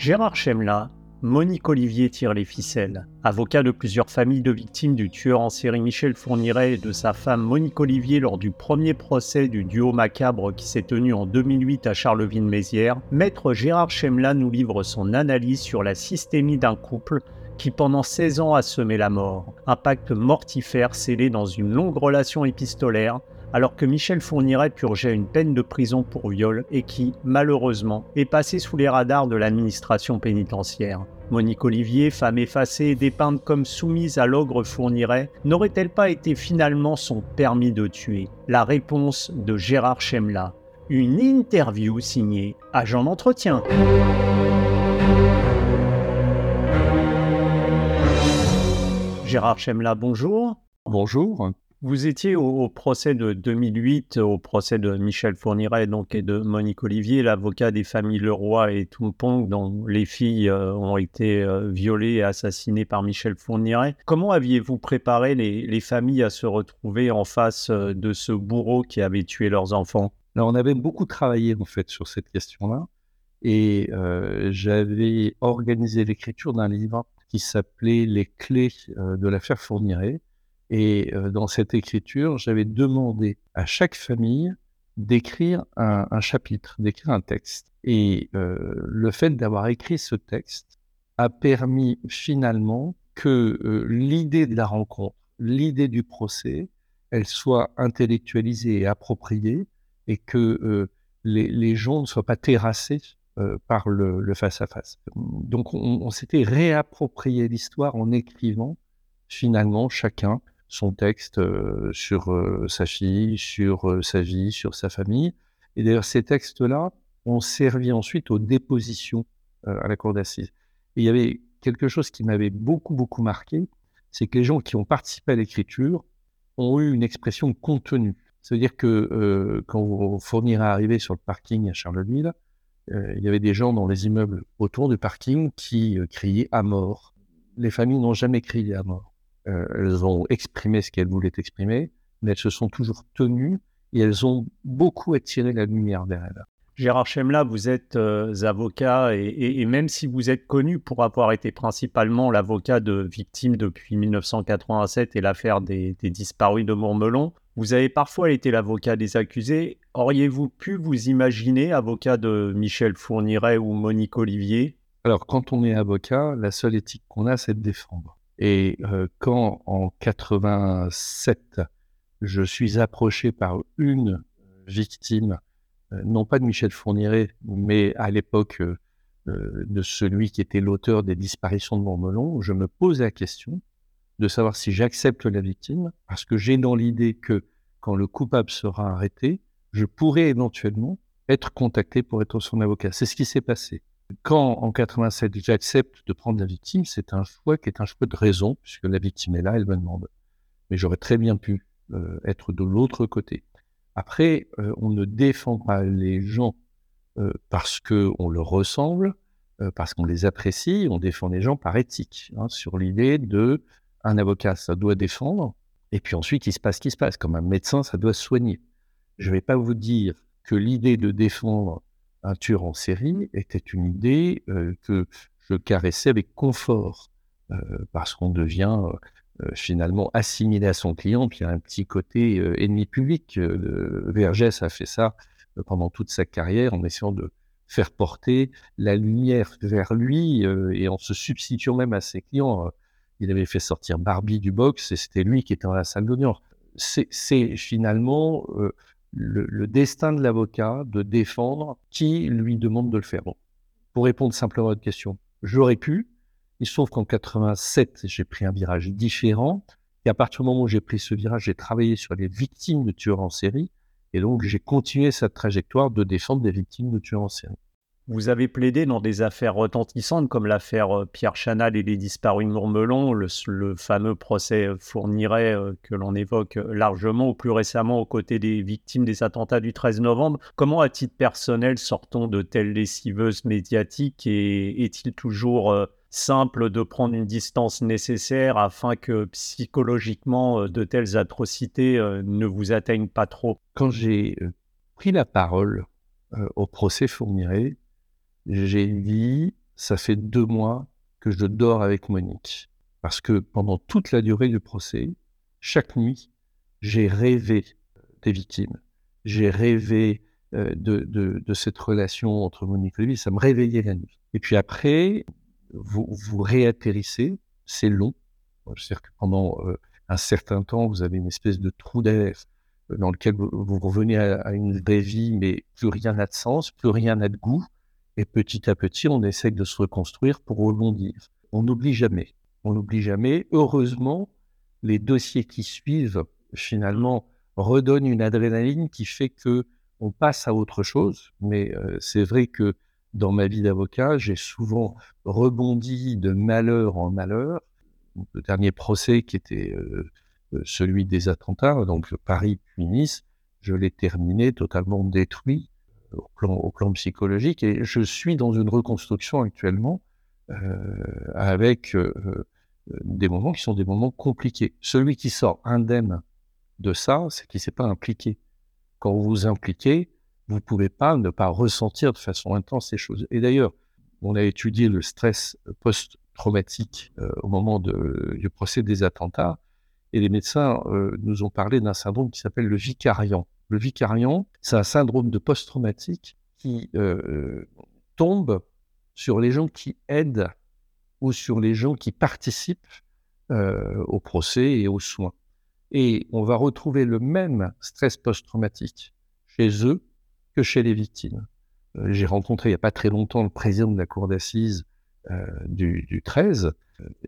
Gérard Chemla, Monique Olivier tire les ficelles. Avocat de plusieurs familles de victimes du tueur en série Michel Fourniret et de sa femme Monique Olivier lors du premier procès du duo macabre qui s'est tenu en 2008 à Charleville-Mézières, maître Gérard Chemla nous livre son analyse sur la systémie d'un couple qui pendant 16 ans a semé la mort. Un pacte mortifère scellé dans une longue relation épistolaire alors que Michel Fourniret purgeait une peine de prison pour viol et qui, malheureusement, est passé sous les radars de l'administration pénitentiaire. Monique Olivier, femme effacée et dépeinte comme soumise à l'ogre Fourniret, n'aurait-elle pas été finalement son permis de tuer? La réponse de Gérard Chemla. Une interview signée Agent d'entretien. Gérard Chemla, bonjour. Bonjour. Vous étiez au, procès de 2008, au procès de Michel Fourniret donc, et de Monique Olivier, l'avocat des familles Leroy et Tumpong, dont les filles euh, ont été euh, violées et assassinées par Michel Fourniret. Comment aviez-vous préparé les, familles à se retrouver en face euh, de ce bourreau qui avait tué leurs enfants? On avait beaucoup travaillé en fait sur cette question-là. Et j'avais organisé l'écriture d'un livre qui s'appelait Les clés de l'affaire Fourniret et dans cette écriture, j'avais demandé à chaque famille d'écrire un, chapitre, d'écrire un texte. Et le fait d'avoir écrit ce texte a permis finalement que l'idée de la rencontre, l'idée du procès, elle soit intellectualisée et appropriée et que les, gens ne soient pas terrassés par le face-à-face. Donc on s'était réapproprié l'histoire en écrivant finalement chacun son texte sur sa fille, sur sa vie, sur sa famille. Et d'ailleurs, ces textes-là ont servi ensuite aux dépositions à la cour d'assises. Et il y avait quelque chose qui m'avait beaucoup, beaucoup marqué, c'est que les gens qui ont participé à l'écriture ont eu une expression contenue. C'est-à-dire que quand Fournier est arrivé sur le parking à Charleville, il y avait des gens dans les immeubles autour du parking qui criaient à mort. Les familles n'ont jamais crié à mort. Euh, elles ont exprimé ce qu'elles voulaient exprimer, mais elles se sont toujours tenues et elles ont beaucoup attiré la lumière vers elles. Gérard Chemla, vous êtes euh, avocat et, même si vous êtes connu pour avoir été principalement l'avocat de victimes depuis 1987 et l'affaire des, des, disparus de Mourmelon, vous avez parfois été l'avocat des accusés. Auriez-vous pu vous imaginer avocat de Michel Fourniret ou Monique Olivier? Alors, quand on est avocat, la seule éthique qu'on a, c'est de défendre. Et quand en 87, je suis approché par une victime, non pas de Michel Fourniret, mais à l'époque de celui qui était l'auteur des disparitions de Montmelon, je me pose la question de savoir si j'accepte la victime, parce que j'ai dans l'idée que quand le coupable sera arrêté, je pourrais éventuellement être contacté pour être son avocat. C'est ce qui s'est passé. Quand en 87 j'accepte de prendre la victime, c'est un choix qui est un choix de raison, puisque la victime est là, elle me demande. Mais j'aurais très bien pu euh, être de l'autre côté. Après, euh, on ne défend pas les gens euh, parce qu'on leur ressemble, parce qu'on les apprécie, on défend les gens par éthique, hein, sur l'idée de un avocat, ça doit défendre, et puis ensuite, il se passe ce qui se passe. Comme un médecin, ça doit soigner. Je ne vais pas vous dire que l'idée de défendre un tueur en série était une idée que je caressais avec confort, parce qu'on devient finalement assimilé à son client, puis il y a un petit côté ennemi public. Vergès a fait ça pendant toute sa carrière en essayant de faire porter la lumière vers lui et en se substituant même à ses clients. Il avait fait sortir Barbie du box et c'était lui qui était dans la salle d'audience. C'est finalement le, destin de l'avocat de défendre qui lui demande de le faire. pour répondre simplement à votre question, j'aurais pu. Il se trouve qu'en 87, j'ai pris un virage différent. Et à partir du moment où j'ai pris ce virage, j'ai travaillé sur les victimes de tueurs en série. Et donc, j'ai continué cette trajectoire de défendre des victimes de tueurs en série. Vous avez plaidé dans des affaires retentissantes comme l'affaire euh, Pierre Chanal et les disparus Mourmelon, le, fameux procès euh, Fourniret euh, que l'on évoque largement, ou plus récemment aux côtés des victimes des attentats du 13 novembre. Comment, à titre personnel, sortons de telles lessiveuses médiatiques et est-il toujours simple de prendre une distance nécessaire afin que psychologiquement de telles atrocités ne vous atteignent pas trop? Quand j'ai pris la parole au procès Fourniret, j'ai dit ça fait deux mois que je dors avec Monique. Parce que pendant toute la durée du procès, chaque nuit, j'ai rêvé des victimes. J'ai rêvé euh, de, de, cette relation entre Monique et lui. Ça me réveillait la nuit. Et puis après, vous, vous réatterrissez. C'est long. C'est-à-dire que pendant euh, un certain temps, vous avez une espèce de trou d'air dans lequel vous, revenez à, à, une vraie vie, mais plus rien n'a de sens, plus rien n'a de goût. Et petit à petit, on essaie de se reconstruire pour rebondir. On n'oublie jamais. On n'oublie jamais. Heureusement, les dossiers qui suivent, finalement, redonnent une adrénaline qui fait que on passe à autre chose. Mais euh, c'est vrai que dans ma vie d'avocat, j'ai souvent rebondi de malheur en malheur. Le dernier procès qui était euh, euh, celui des attentats, donc Paris puis Nice, je l'ai terminé totalement détruit au plan, psychologique. Et je suis dans une reconstruction actuellement euh, avec euh, euh, des moments qui sont des moments compliqués. Celui qui sort indemne de ça, c'est qu'il ne s'est pas impliqué. Quand vous vous impliquez, vous ne pouvez pas ne pas ressentir de façon intense ces choses. Et d'ailleurs, on a étudié le stress post-traumatique au moment de, du procès des attentats, et les médecins nous ont parlé d'un syndrome qui s'appelle le vicariant. Le vicariant, c'est un syndrome de post-traumatique qui euh, euh, tombe sur les gens qui aident ou sur les gens qui participent euh, au procès et aux soins. Et on va retrouver le même stress post-traumatique chez eux que chez les victimes. J'ai rencontré il n'y a pas très longtemps le président de la cour d'assises du, du, 13.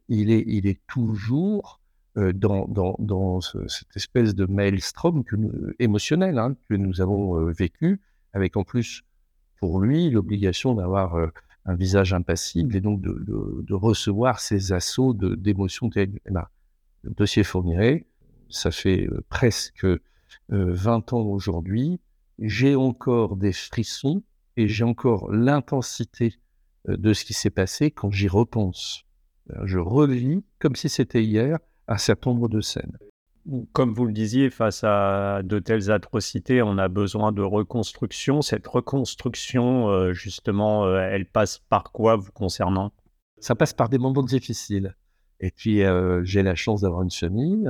Il est, il est toujours euh, dans, dans, dans cette espèce de maelstrom que émotionnel hein, que nous avons euh, vécu, avec en plus pour lui l'obligation d'avoir euh, un visage impassible et donc de, de, recevoir ces assauts d'émotions. Eh ben, le dossier fournirait, ça fait presque 20 ans aujourd'hui, j'ai encore des frissons et j'ai encore l'intensité de ce qui s'est passé quand j'y repense. Je revis comme si c'était hier un certain nombre de scènes. Comme vous le disiez, face à de telles atrocités, on a besoin de reconstruction. Cette reconstruction, euh, justement, euh, elle passe par quoi vous concernant? Ça passe par des moments difficiles. Et puis, euh, j'ai la chance d'avoir une famille.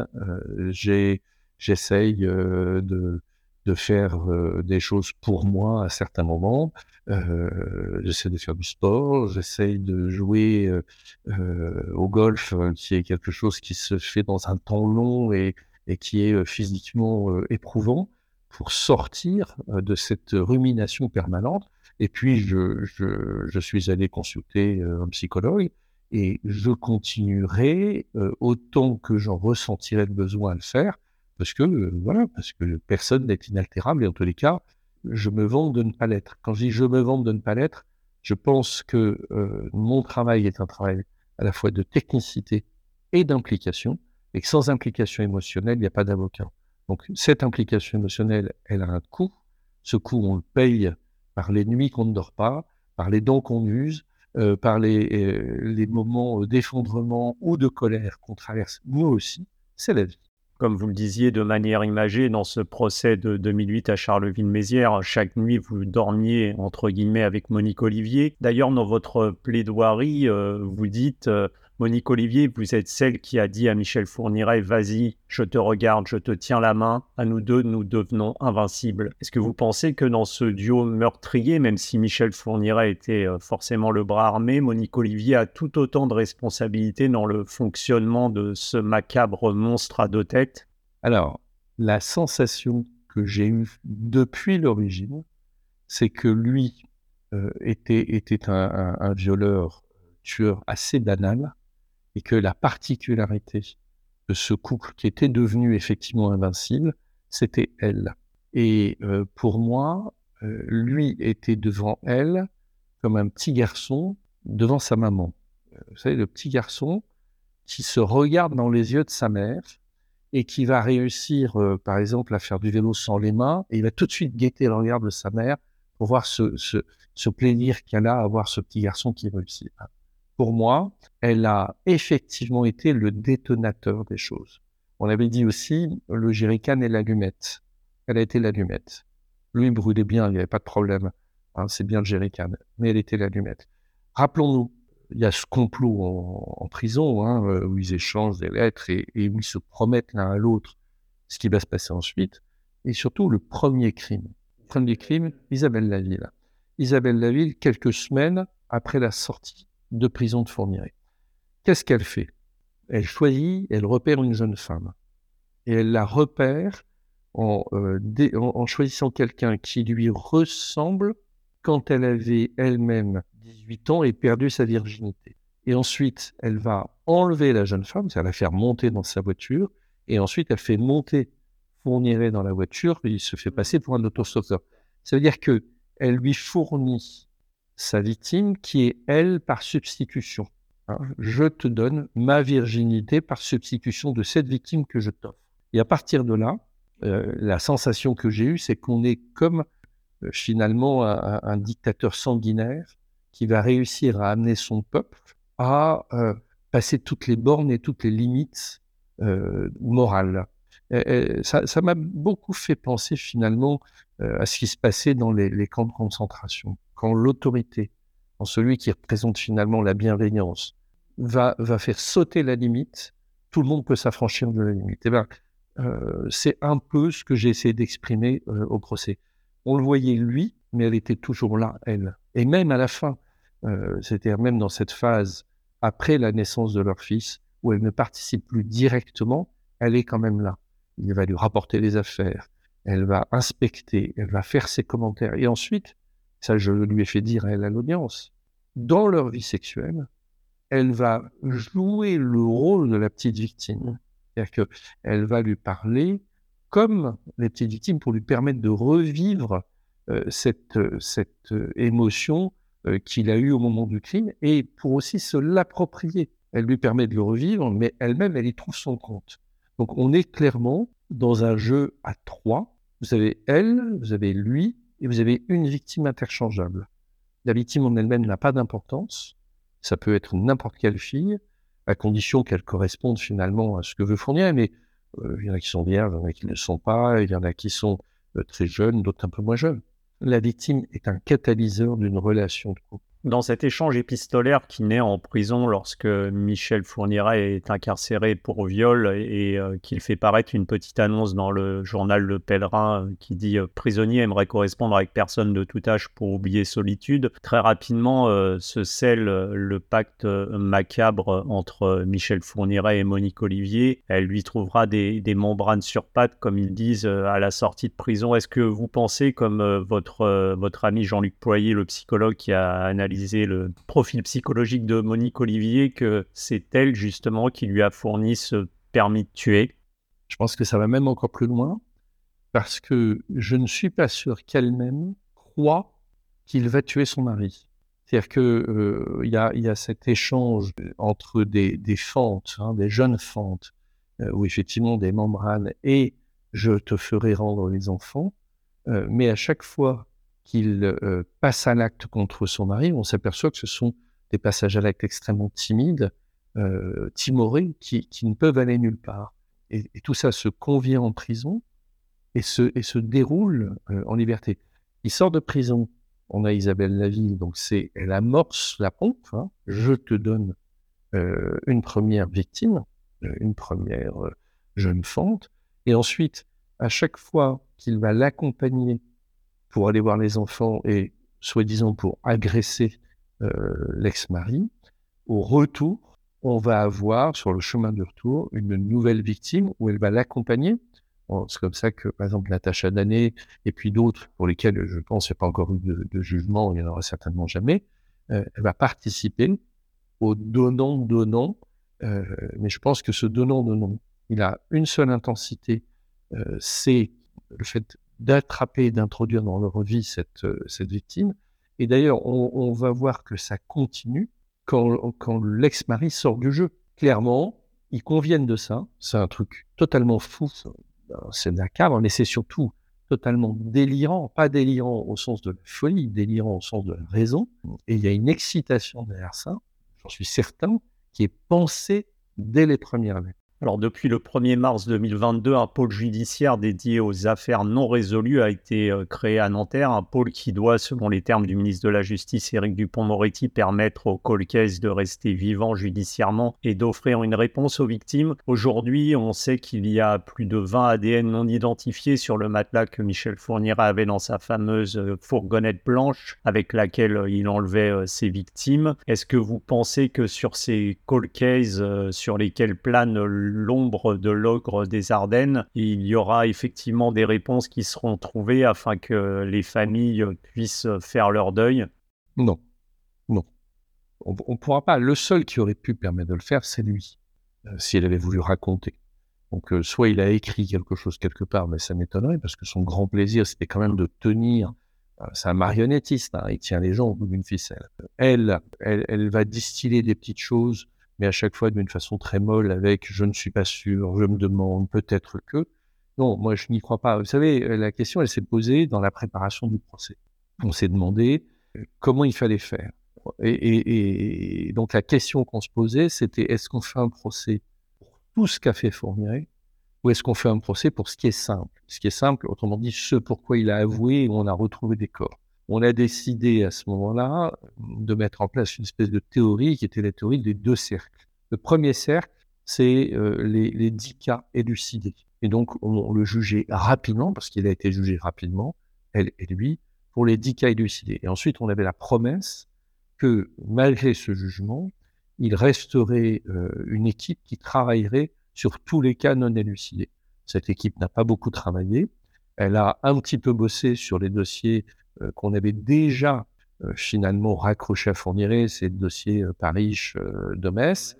J'essaye de, de faire des choses pour moi à certains moments. Euh, j'essaie de faire du sport, j'essaie de jouer euh, euh, au golf, qui est quelque chose qui se fait dans un temps long et, et qui est physiquement éprouvant, pour sortir de cette rumination permanente. Et puis, je, je, je suis allé consulter un psychologue et je continuerai autant que j'en ressentirai le besoin à le faire, parce que voilà, parce que personne n'est inaltérable et en tous les cas, je me vante de ne pas l'être. Quand je dis je me vante de ne pas l'être, je pense que euh, mon travail est un travail à la fois de technicité et d'implication, et que sans implication émotionnelle, il n'y a pas d'avocat. Donc cette implication émotionnelle, elle a un coût. Ce coût, on le paye par les nuits qu'on ne dort pas, par les dents qu'on use, euh, par les, euh, moments d'effondrement ou de colère qu'on traverse, nous aussi, c'est la vie comme vous le disiez, de manière imagée dans ce procès de 2008 à Charleville-Mézières. Chaque nuit, vous dormiez, entre guillemets, avec Monique Olivier. D'ailleurs, dans votre plaidoirie, euh, vous dites euh, Monique Olivier, vous êtes celle qui a dit à Michel Fourniret Vas-y, je te regarde, je te tiens la main, à nous deux, nous devenons invincibles. Est-ce que vous pensez que dans ce duo meurtrier, même si Michel Fourniret était euh, forcément le bras armé, Monique Olivier a tout autant de responsabilités dans le fonctionnement de ce macabre monstre à deux têtes? Alors, la sensation que j'ai eue depuis l'origine, c'est que lui euh, était, un, un violeur tueur assez banal, et que la particularité de ce couple qui était devenu effectivement invincible, c'était elle. Et euh, pour moi, euh, lui était devant elle comme un petit garçon devant sa maman. Euh, vous savez, le petit garçon qui se regarde dans les yeux de sa mère et qui va réussir, par exemple, à faire du vélo sans les mains, et il va tout de suite guetter le regard de sa mère pour voir ce, ce, ce plaisir qu'elle a à voir ce petit garçon qui réussit pour moi, elle a effectivement été le détonateur des choses. On avait dit aussi le jerrycan et l'allumette. Elle a été l'allumette. Lui, il brûlait bien, il n'y avait pas de problème. Hein, c'est bien le jerrycan, mais elle était l'allumette. Rappelons-nous, il y a ce complot en, prison, hein, euh, où ils échangent des lettres et, où ils se promettent l'un à l'autre ce qui va se passer ensuite. Et surtout, le premier crime. Le premier crime, Isabelle Laville. Isabelle Laville, quelques semaines après la sortie de prison de Fourniret. Qu'est-ce qu'elle fait? Elle choisit, elle repère une jeune femme. Et elle la repère en, euh, choisissant quelqu'un qui lui ressemble quand elle avait elle-même 18 ans et perdu sa virginité. Et ensuite, elle va enlever la jeune femme, c'est-à-dire la faire monter dans sa voiture, et ensuite elle fait monter Fourniret dans la voiture, et il se fait passer pour un autostoppeur. Ça veut dire que elle lui fournit sa victime qui est elle par substitution. Hein. je te donne ma virginité par substitution de cette victime que je t'offre. Et à partir de là, euh, la sensation que j'ai eue, c'est qu'on est comme euh, finalement un, dictateur sanguinaire qui va réussir à amener son peuple à euh, passer toutes les bornes et toutes les limites morales. ça m'a beaucoup fait penser finalement à ce qui se passait dans les camps de concentration, quand l'autorité, quand celui qui représente finalement la bienveillance, va, va faire sauter la limite, tout le monde peut s'affranchir de la limite. Et eh ben, euh, c'est un peu ce que j'ai essayé d'exprimer euh, au procès. On le voyait lui, mais elle était toujours là, elle. Et même à la fin, euh, c'est-à-dire même dans cette phase après la naissance de leur fils, où elle ne participe plus directement, elle est quand même là. Il va lui rapporter les affaires, elle va inspecter, elle va faire ses commentaires. Et ensuite, ça je lui ai fait dire à elle à l'audience, dans leur vie sexuelle, elle va jouer le rôle de la petite victime. C'est-à-dire qu'elle va lui parler comme les petites victimes pour lui permettre de revivre euh, cette, euh, cette euh, émotion qu'il a eue au moment du crime et pour aussi se l'approprier. Elle lui permet de le revivre, mais elle-même, elle y trouve son compte. Donc on est clairement dans un jeu à trois. Vous avez elle, vous avez lui, et vous avez une victime interchangeable. La victime en elle-même n'a pas d'importance. Ça peut être n'importe quelle fille, à condition qu'elle corresponde finalement à ce que veut fournir. Mais euh, il y en a qui sont vierges, il y en a qui ne le sont pas, il y en a qui sont euh, très jeunes, d'autres un peu moins jeunes. La victime est un catalyseur d'une relation de couple. Dans cet échange épistolaire qui naît en prison lorsque Michel Fourniret est incarcéré pour viol et euh, qu'il fait paraître une petite annonce dans le journal Le Pèlerin euh, qui dit euh, Prisonnier aimerait correspondre avec personne de tout âge pour oublier solitude. Très rapidement se scelle le pacte macabre entre Michel Fourniret et Monique Olivier. Elle lui trouvera des, membranes sur pattes, comme ils disent, à la sortie de prison. Est-ce que vous pensez, comme votre, votre ami Jean-Luc Poyer, le psychologue qui a analysé le profil psychologique de Monique Olivier, que c'est elle justement qui lui a fourni ce permis de tuer. Je pense que ça va même encore plus loin, parce que je ne suis pas sûr qu'elle-même croit qu'il va tuer son mari. C'est-à-dire qu'il euh, y, y, a, cet échange entre des, des fentes, hein, des jeunes fentes, euh, où effectivement des membranes, et je te ferai rendre les enfants, euh, mais à chaque fois qu'il euh, passe à l'acte contre son mari, on s'aperçoit que ce sont des passages à l'acte extrêmement timides, euh, timorés, qui, ne peuvent aller nulle part. Et, tout ça se convient en prison et se, et se déroule euh, en liberté. Il sort de prison. On a Isabelle Laville, donc c'est elle amorce la pompe. Hein. je te donne une première victime, une première jeune fente, et ensuite, à chaque fois qu'il va l'accompagner pour aller voir les enfants et soi-disant pour agresser euh, l'ex-mari. Au retour, on va avoir sur le chemin de retour une nouvelle victime où elle va l'accompagner. C'est comme ça que, par exemple, Natacha Dané et puis d'autres pour lesquels je pense qu'il n'y a pas encore eu de, jugement, il n'y en aura certainement jamais, euh, elle va participer au donnant-donnant. Euh, mais je pense que ce donnant-donnant, il a une seule intensité, c'est le fait d'attraper et d'introduire dans leur vie cette, euh, cette victime. Et d'ailleurs, on, va voir que ça continue quand, quand l'ex-mari sort du jeu. Clairement, ils conviennent de ça. C'est un truc totalement fou. C'est macabre, mais c'est surtout totalement délirant. Pas délirant au sens de la folie, délirant au sens de la raison. Et il y a une excitation derrière ça, j'en suis certain, qui est pensée dès les premières années. Alors depuis le 1er mars 2022, un pôle judiciaire dédié aux affaires non résolues a été euh, créé à Nanterre, un pôle qui doit, selon les termes du ministre de la Justice Éric Dupont-Moretti, permettre aux cold de rester vivants judiciairement et d'offrir une réponse aux victimes. Aujourd'hui, on sait qu'il y a plus de 20 ADN non identifiés sur le matelas que Michel Fourniret avait dans sa fameuse euh, fourgonnette blanche avec laquelle euh, il enlevait ses victimes. Est-ce que vous pensez que sur ces cold cases sur lesquels plane l'ombre de l'ogre des Ardennes, il y aura effectivement des réponses qui seront trouvées afin que les familles puissent faire leur deuil Non, non. On ne pourra pas. Le seul qui aurait pu permettre de le faire, c'est lui, euh, s'il avait voulu raconter. Donc, euh, soit il a écrit quelque chose quelque part, mais ça m'étonnerait, parce que son grand plaisir, c'était quand même de tenir. Euh, c'est un marionnettiste, hein, il tient les gens au bout d'une ficelle. Elle, elle, elle va distiller des petites choses mais à chaque fois d'une façon très molle avec je ne suis pas sûr, je me demande, peut-être que. Non, moi je n'y crois pas. Vous savez, euh, la question elle s'est posée dans la préparation du procès. On s'est demandé euh, comment il fallait faire. Et, donc la question qu'on se posait, c'était est-ce qu'on fait un procès pour tout ce qu'a fait Fournier ou est-ce qu'on fait un procès pour ce qui est simple? Ce qui est simple, autrement dit, ce pourquoi il a avoué et on a retrouvé des corps on a décidé à ce moment-là de mettre en place une espèce de théorie qui était la théorie des deux cercles. Le premier cercle, c'est euh, les, dix cas élucidés. Et donc, on, le jugeait rapidement, parce qu'il a été jugé rapidement, elle et lui, pour les dix cas élucidés. Et ensuite, on avait la promesse que, malgré ce jugement, il resterait euh, une équipe qui travaillerait sur tous les cas non élucidés. Cette équipe n'a pas beaucoup travaillé. Elle a un petit peu bossé sur les dossiers euh, qu'on avait déjà euh, finalement raccroché à Fourniret, c'est le dossier euh, Paris de Metz.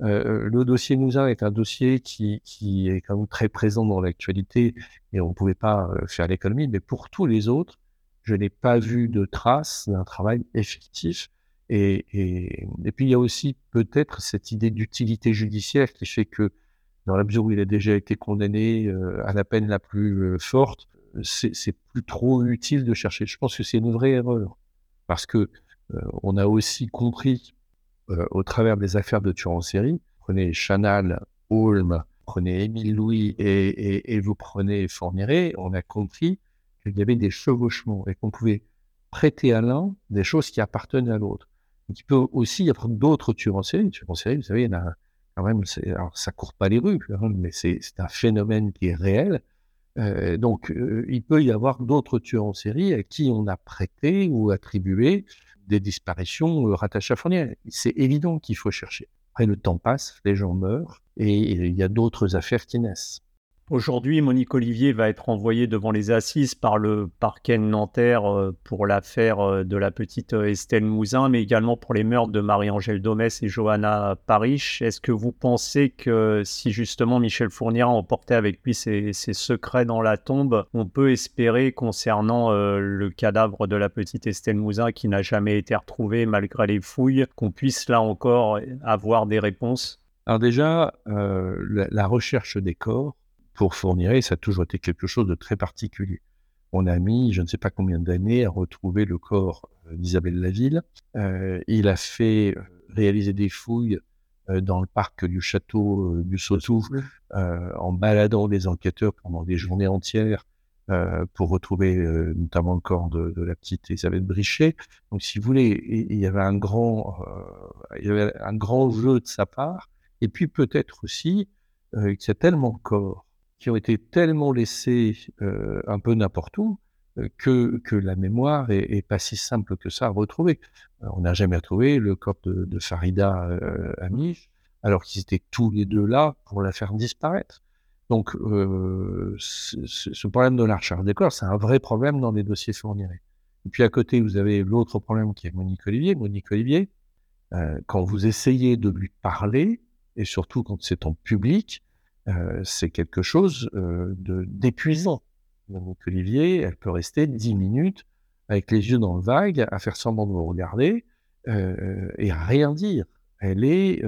Le dossier Mouzin est un dossier qui, est quand même très présent dans l'actualité et on ne pouvait pas faire l'économie, mais pour tous les autres, je n'ai pas vu de traces d'un travail effectif. Et, et, puis il y a aussi peut-être cette idée d'utilité judiciaire qui fait que dans la mesure où il a déjà été condamné à la peine la plus forte, c'est plus trop utile de chercher. Je pense que c'est une vraie erreur parce que euh, on a aussi compris euh, au travers des affaires de tueurs en série, prenez Chanal, Holm, prenez Émile Louis et, vous prenez Fourniret, on a compris qu'il y avait des chevauchements et qu'on pouvait prêter à l'un des choses qui appartenaient à l'autre. Il peut aussi y avoir d'autres tueurs en série. Tueurs en série, vous savez, il y en a quand même, ça court pas les rues, hein, mais c'est un phénomène qui est réel euh, donc, euh, il peut y avoir d'autres tueurs en série à qui on a prêté ou attribué des disparitions euh, rattachées à Fournier. C'est évident qu'il faut chercher. Après, le temps passe, les gens meurent, et il y a d'autres affaires qui naissent. Aujourd'hui, Monique Olivier va être envoyée devant les assises par le parquet de Nanterre euh, pour l'affaire euh, de la petite euh, Estelle Mouzin, mais également pour les meurtres de Marie-Angèle Domès et Johanna Parish. Est-ce que vous pensez que si justement Michel Fournier a emporté avec lui ses, secrets dans la tombe, on peut espérer concernant le cadavre de la petite Estelle Mouzin qui n'a jamais été retrouvé malgré les fouilles, qu'on puisse là encore avoir des réponses? Alors déjà, la recherche des corps, pour Fourniret, ça a toujours été quelque chose de très particulier. On a mis, je ne sais pas combien d'années, à retrouver le corps euh, d'Isabelle Laville. Euh, il a fait euh, réaliser des fouilles dans le parc du château du Sautou, en baladant des enquêteurs pendant des journées entières pour retrouver notamment le corps de, la petite Isabelle Brichet. Donc, si vous voulez, il y avait un grand, il y avait un grand jeu de sa part. Et puis peut-être aussi y a tellement corps qui ont été tellement laissés euh, un peu n'importe où euh, que, que la mémoire est, pas si simple que ça à retrouver. Euh, on n'a jamais retrouvé le corps de, Farida Amish, alors qu'ils étaient tous les deux là pour la faire disparaître. Donc, ce problème de la recherche des corps, c'est un vrai problème dans les dossiers fournis. Et puis à côté, vous avez l'autre problème qui est Monique Olivier. Monique Olivier, quand vous essayez de lui parler, et surtout quand c'est en public, c'est quelque chose euh, d'épuisant. Donc Olivier, elle peut rester dix minutes avec les yeux dans le vague, à faire semblant de vous regarder euh, et à rien dire. Elle est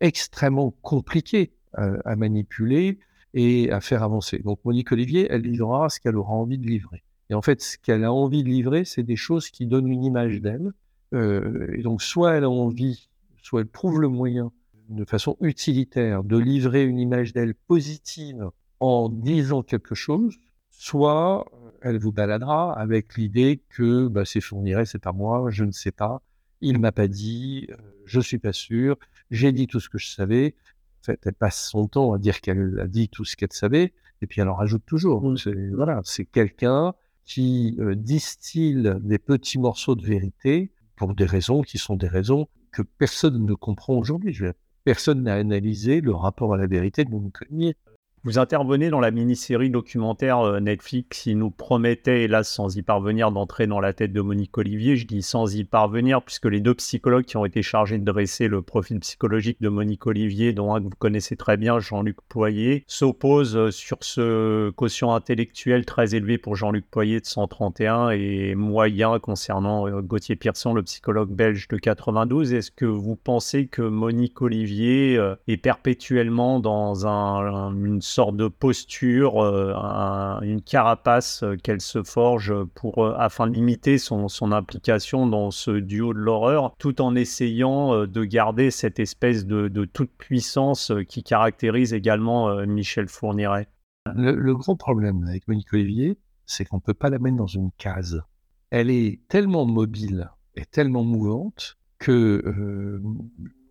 extrêmement compliquée à, manipuler et à faire avancer. Donc Monique Olivier, elle livrera ce qu'elle aura envie de livrer. Et en fait, ce qu'elle a envie de livrer, c'est des choses qui donnent une image d'elle. et donc, soit elle a envie, soit elle trouve le moyen de façon utilitaire de livrer une image d'elle positive en disant quelque chose, soit elle vous baladera avec l'idée que bah, c'est fournirait, c'est pas moi, je ne sais pas, il m'a pas dit, je suis pas sûr, j'ai dit tout ce que je savais. En fait, elle passe son temps à dire qu'elle a dit tout ce qu'elle savait, et puis elle en rajoute toujours. Mmh. C'est, voilà, c'est quelqu'un qui distille des petits morceaux de vérité pour des raisons qui sont des raisons que personne ne comprend aujourd'hui. Personne n'a analysé le rapport à la vérité de mon économie. Vous intervenez dans la mini-série documentaire euh, Netflix qui nous promettait, hélas sans y parvenir, d'entrer dans la tête de Monique Olivier. Je dis sans y parvenir puisque les deux psychologues qui ont été chargés de dresser le profil psychologique de Monique Olivier, dont un que vous connaissez très bien, Jean-Luc Poyer, s'opposent euh, sur ce quotient intellectuel très élevé pour Jean-Luc Poyer de 131 et moyen concernant euh, Gauthier Pierson, le psychologue belge de 92. Est-ce que vous pensez que Monique Olivier est perpétuellement dans un, une sorte de posture, euh, une carapace euh, qu'elle se forge pour, euh, afin de limiter son, implication dans ce duo de l'horreur, tout en essayant de garder cette espèce de, toute puissance qui caractérise également Michel Fourniret. Le, le, gros problème avec Monique Olivier, c'est qu'on ne peut pas la mettre dans une case. Elle est tellement mobile et tellement mouvante que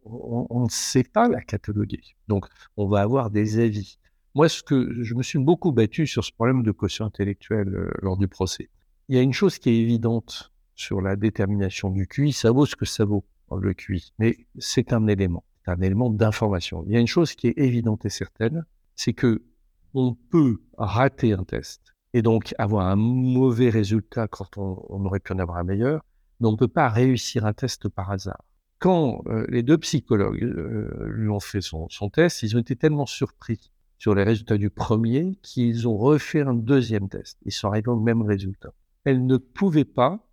on ne sait pas la cataloguer. Donc, on va avoir des avis. Moi, ce que je me suis beaucoup battu sur ce problème de quotient intellectuel euh, lors du procès. Il y a une chose qui est évidente sur la détermination du QI, ça vaut ce que ça vaut, le QI, mais c'est un élément, un élément d'information. Il y a une chose qui est évidente et certaine, c'est que on peut rater un test et donc avoir un mauvais résultat quand on, aurait pu en avoir un meilleur, mais on ne peut pas réussir un test par hasard. Quand euh, les deux psychologues euh, lui ont fait son test, ils ont été tellement surpris sur les résultats du premier qu'ils ont refait un deuxième test. Ils sont arrivés au même résultat. Elle ne pouvait pas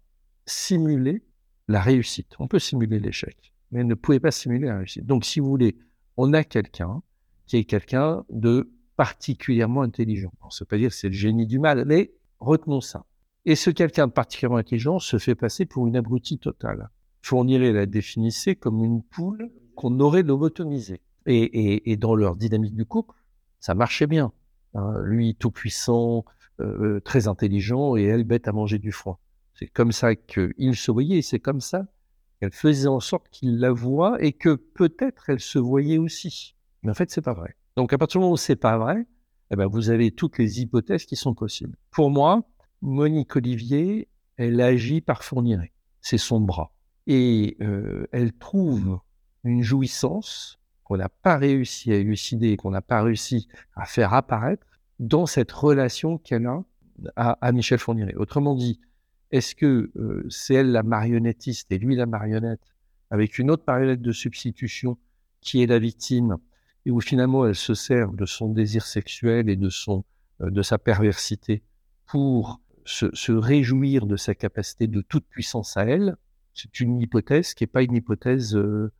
simuler la réussite. On peut simuler l'échec, mais elle ne pouvait pas simuler la réussite. Donc, si vous voulez, on a quelqu'un qui est quelqu'un de particulièrement intelligent. On ne veut pas dire que c'est le génie du mal, mais retenons ça. Et ce quelqu'un de particulièrement intelligent se fait passer pour une abrutie totale. Fournirait la définissait comme une poule qu'on aurait lobotomisée. et, et dans leur dynamique du couple, ça marchait bien. Hein. Lui, tout puissant, euh, euh, très intelligent, et elle, bête à manger du foin. C'est comme ça qu'il se voyait, c'est comme ça qu'elle faisait en sorte qu'il la voit, et que peut-être elle se voyait aussi. Mais en fait, c'est pas vrai. Donc, à partir du moment où c'est pas vrai, eh ben, vous avez toutes les hypothèses qui sont possibles. Pour moi, Monique Olivier, elle agit par fournirait. C'est son bras. Et euh, elle trouve une jouissance qu'on n'a pas réussi à élucider, qu'on n'a pas réussi à faire apparaître dans cette relation qu'elle a à, Michel Fourniret. Autrement dit, est-ce que euh, c'est elle la marionnettiste et lui la marionnette, avec une autre marionnette de substitution qui est la victime, et où finalement elle se sert de son désir sexuel et de, son, euh, de sa perversité pour se, réjouir de sa capacité de toute puissance à elle, c'est une hypothèse qui n'est pas une hypothèse euh,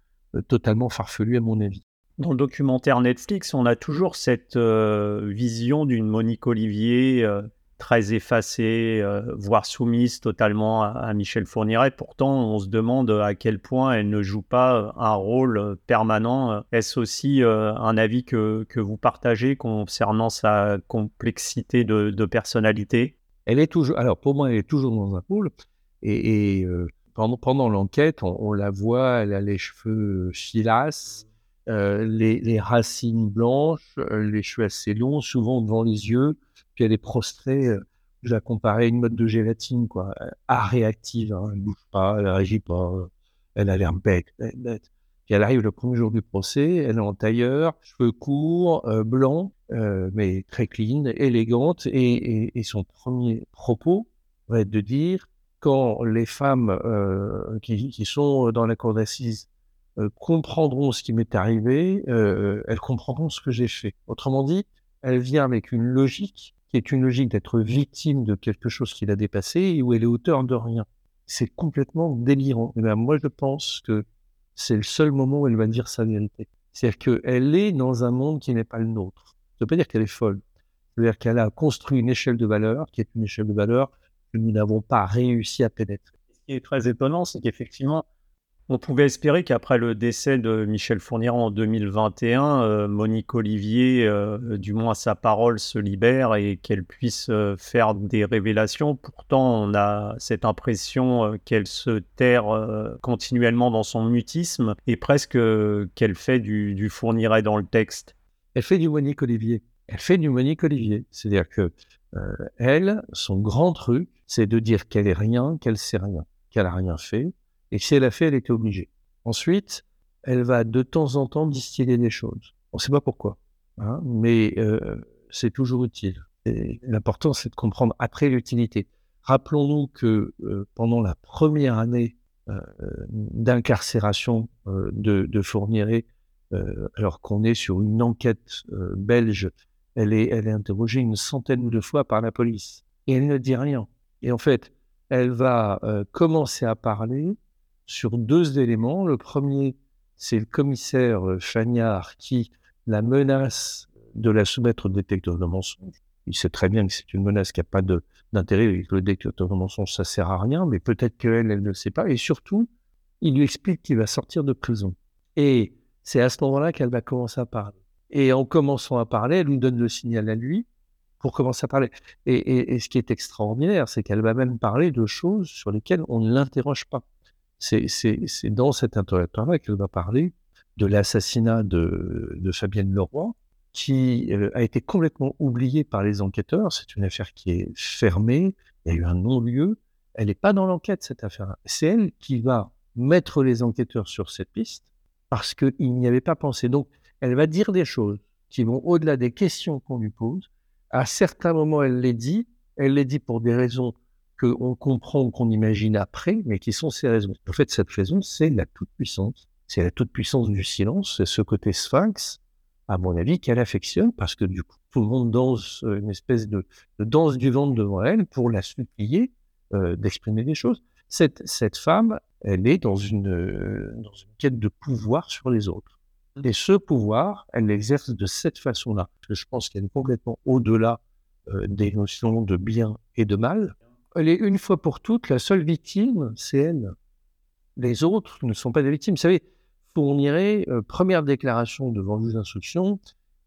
totalement farfelu à mon avis. Dans le documentaire Netflix, on a toujours cette euh, vision d'une Monique Olivier euh, très effacée, voire soumise totalement à, Michel Fourniret. Pourtant, on se demande à quel point elle ne joue pas un rôle permanent. Est-ce aussi un avis que, que, vous partagez concernant sa complexité de, de, personnalité? Elle est toujours, alors pour moi, elle est toujours dans un pôle. Et, et pendant, l'enquête, on, la voit, elle a les cheveux filasses, euh, les, racines blanches, euh, les cheveux assez longs, souvent devant les yeux, puis elle est prostrée. Euh, je la comparais à une mode de gélatine, quoi, à réactive. Hein, elle ne bouge pas, elle ne réagit pas, elle a l'air bête, bête. Puis elle arrive le premier jour du procès, elle est en tailleur, cheveux courts, blancs, mais très clean, élégante, et, son premier propos va être de dire quand les femmes euh, qui, sont dans la cour d'assises euh, comprendront ce qui m'est arrivé, euh, elles comprendront ce que j'ai fait. Autrement dit, elle vient avec une logique qui est une logique d'être victime de quelque chose qui l'a dépassé et où elle est auteur de rien. C'est complètement délirant. Et bien, moi, je pense que c'est le seul moment où elle va dire sa vérité. C'est-à-dire qu'elle est dans un monde qui n'est pas le nôtre. Ça ne veut pas dire qu'elle est folle. C'est-à-dire qu'elle a construit une échelle de valeur qui est une échelle de valeur que nous n'avons pas réussi à pénétrer. Ce qui est très étonnant, c'est qu'effectivement, On pouvait espérer qu'après le décès de Michel Fournier en 2021, euh, Monique Olivier, euh, du moins sa parole, se libère et qu'elle puisse euh, faire des révélations. Pourtant, on a cette impression qu'elle se terre continuellement dans son mutisme et presque qu'elle fait du, du dans le texte. Elle fait du Monique Olivier. Elle fait du Monique Olivier. C'est-à-dire que elle, son grand truc, c'est de dire qu'elle est rien, qu'elle sait rien, qu'elle a rien fait et si elle a fait, elle était obligée. Ensuite, elle va de temps en temps distiller des choses. On ne sait pas pourquoi, hein, mais euh, c'est toujours utile. L'important, c'est de comprendre après l'utilité. Rappelons-nous que euh, pendant la première année euh, d'incarcération de, de alors qu'on est sur une enquête belge, elle est, interrogée une centaine de fois par la police et elle ne dit rien. Et en fait, elle va commencer à parler sur deux éléments. Le premier, c'est le commissaire euh, Chagnard qui la menace de la soumettre au détecteur de mensonges. Il sait très bien que c'est une menace qui n'a pas d'intérêt et que le détecteur de mensonges, ça sert à rien, mais peut-être qu'elle, elle ne le sait pas. Et surtout, il lui explique qu'il va sortir de prison. Et c'est à ce moment-là qu'elle va commencer à parler. Et en commençant à parler, elle lui donne le signal à lui pour commencer à parler. Et, ce qui est extraordinaire, c'est qu'elle va même parler de choses sur lesquelles on ne l'interroge pas c'est dans cet interrogatoire-là qu'elle va parler de l'assassinat de, Fabienne Leroy, qui euh, a été complètement oublié par les enquêteurs. C'est une affaire qui est fermée, il y a eu un non-lieu. Elle n'est pas dans l'enquête, cette affaire. C'est elle qui va mettre les enquêteurs sur cette piste parce qu'ils n'y avaient pas pensé. Donc, elle va dire des choses qui vont au-delà des questions qu'on lui pose. À certains moments, elle les dit. Elle les dit pour des raisons qu'on comprend, qu'on imagine après, mais qui sont ces raisons. En fait, cette raison, c'est la toute-puissance. C'est la toute-puissance du silence, c'est ce côté sphinx, à mon avis, qu'elle affectionne, parce que du coup, tout le monde danse euh, une espèce de, danse du ventre devant elle pour la supplier euh, d'exprimer des choses. Cette, femme, elle est dans une, euh, dans une quête de pouvoir sur les autres. Et ce pouvoir, elle l'exerce de cette façon-là. Je pense qu'elle est complètement au-delà des notions de bien et de mal elle est une fois pour toutes, la seule victime, c'est elle. Les autres ne sont pas des victimes. Vous savez, Fourniret, euh, première déclaration devant les instructions,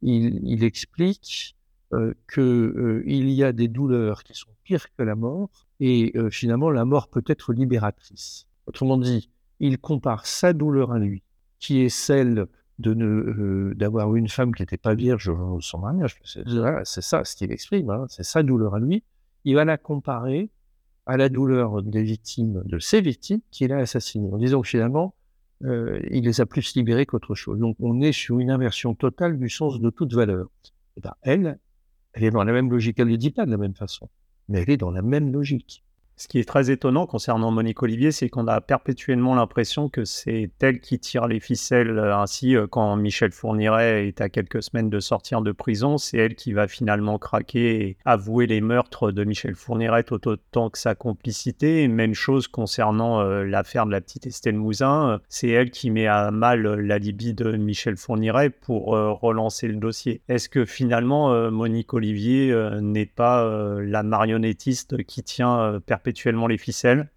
il, explique euh, qu'il euh, y a des douleurs qui sont pires que la mort, et finalement, la mort peut être libératrice. Autrement dit, il compare sa douleur à lui, qui est celle de ne d'avoir une femme qui n'était pas vierge au son mariage. C'est ça ce qu'il exprime, hein. c'est sa douleur à lui, il va la comparer à la douleur des victimes, de ses victimes qu'il a assassinées, en disant que finalement, il les a plus libérées qu'autre chose. Donc on est sur une inversion totale du sens de toute valeur. Et ben, elle, elle est dans la même logique, elle ne dit pas de la même façon, mais elle est dans la même logique. Ce qui est très étonnant concernant Monique Olivier, c'est qu'on a perpétuellement l'impression que c'est elle qui tire les ficelles. Ainsi, euh, quand Michel Fourniret est à quelques semaines de sortir de prison, c'est elle qui va finalement craquer et avouer les meurtres de Michel Fourniret autant que sa complicité. même chose concernant euh, l'affaire de la petite Estelle Mouzin, c'est elle qui met à mal l'alibi de Michel Fourniret pour euh, relancer le dossier. Est-ce que finalement Monique Olivier n'est pas la marionnettiste qui tient perpétuellement perpétuellement les ficelles.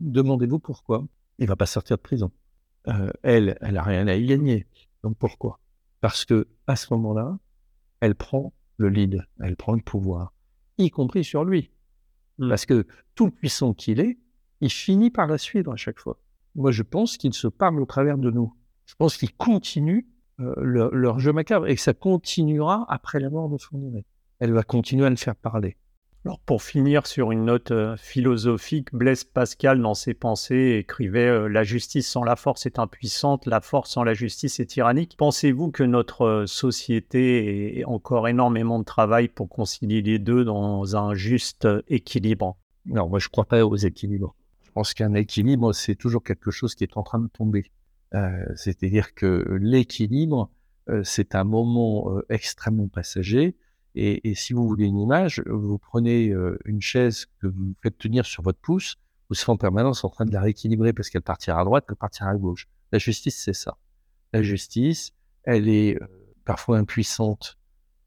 Demandez-vous pourquoi. Il va pas sortir de prison. Euh, elle, elle a rien à y gagner. Donc pourquoi? Parce que à ce moment-là, elle prend le lead, elle prend le pouvoir, y compris sur lui. Hmm. Parce que tout puissant qu'il est, il finit par la suivre à chaque fois. Moi, je pense qu'il se parle au travers de nous. Je pense qu'il continue euh, leur, jeu macabre et que ça continuera après la mort de Fourniret. Elle va continuer à le faire parler. Alors pour finir sur une note euh, philosophique, Blaise Pascal dans ses pensées écrivait euh, La justice sans la force est impuissante, la force sans la justice est tyrannique. Pensez-vous que notre euh, société ait encore énormément de travail pour concilier les deux dans un juste équilibre? Non, moi je ne crois pas aux équilibres. Je pense qu'un équilibre, c'est toujours quelque chose qui est en train de tomber. C'est-à-dire que l'équilibre, c'est un moment extrêmement passager et, si vous voulez une image, vous prenez euh, une chaise que vous faites tenir sur votre pouce, vous serez en permanence en train de la rééquilibrer parce qu'elle partira à droite, elle partira à gauche. La justice, c'est ça. La justice, elle est euh, parfois impuissante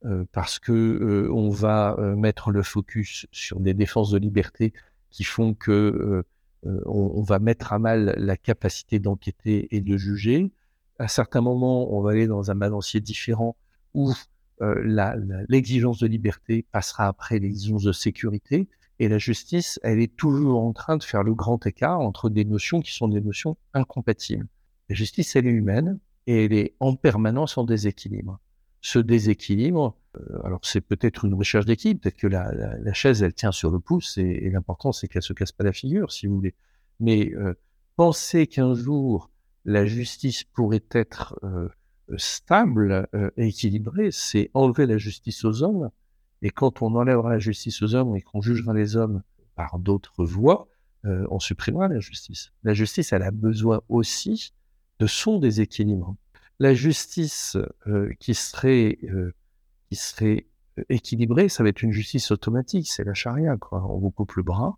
euh, parce que on va mettre le focus sur des défenses de liberté qui font que on, va mettre à mal la capacité d'enquêter et de juger. À certains moments, on va aller dans un balancier différent où l'exigence de liberté passera après l'exigence de sécurité. Et la justice, elle est toujours en train de faire le grand écart entre des notions qui sont des notions incompatibles. La justice, elle est humaine et elle est en permanence en déséquilibre. Ce déséquilibre, euh, alors c'est peut-être une recherche d'équipe, peut-être que la, chaise, elle tient sur le pouce et, l'important, c'est qu'elle se casse pas la figure, si vous voulez. Mais euh, penser qu'un jour, la justice pourrait être euh, stable et équilibrée, c'est enlever la justice aux hommes et quand on enlèvera la justice aux hommes et qu'on jugera les hommes par d'autres voies, euh, on supprimera la justice. La justice, elle a besoin aussi de son déséquilibre. La justice euh, qui serait, euh, qui serait équilibrée, ça va être une justice automatique, c'est la charia. Quoi. On vous coupe le bras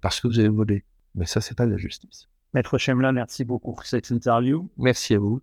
parce que vous avez volé. Mais ça, c'est pas de la justice. Maître Chemla, merci beaucoup pour cette interview. Merci à vous.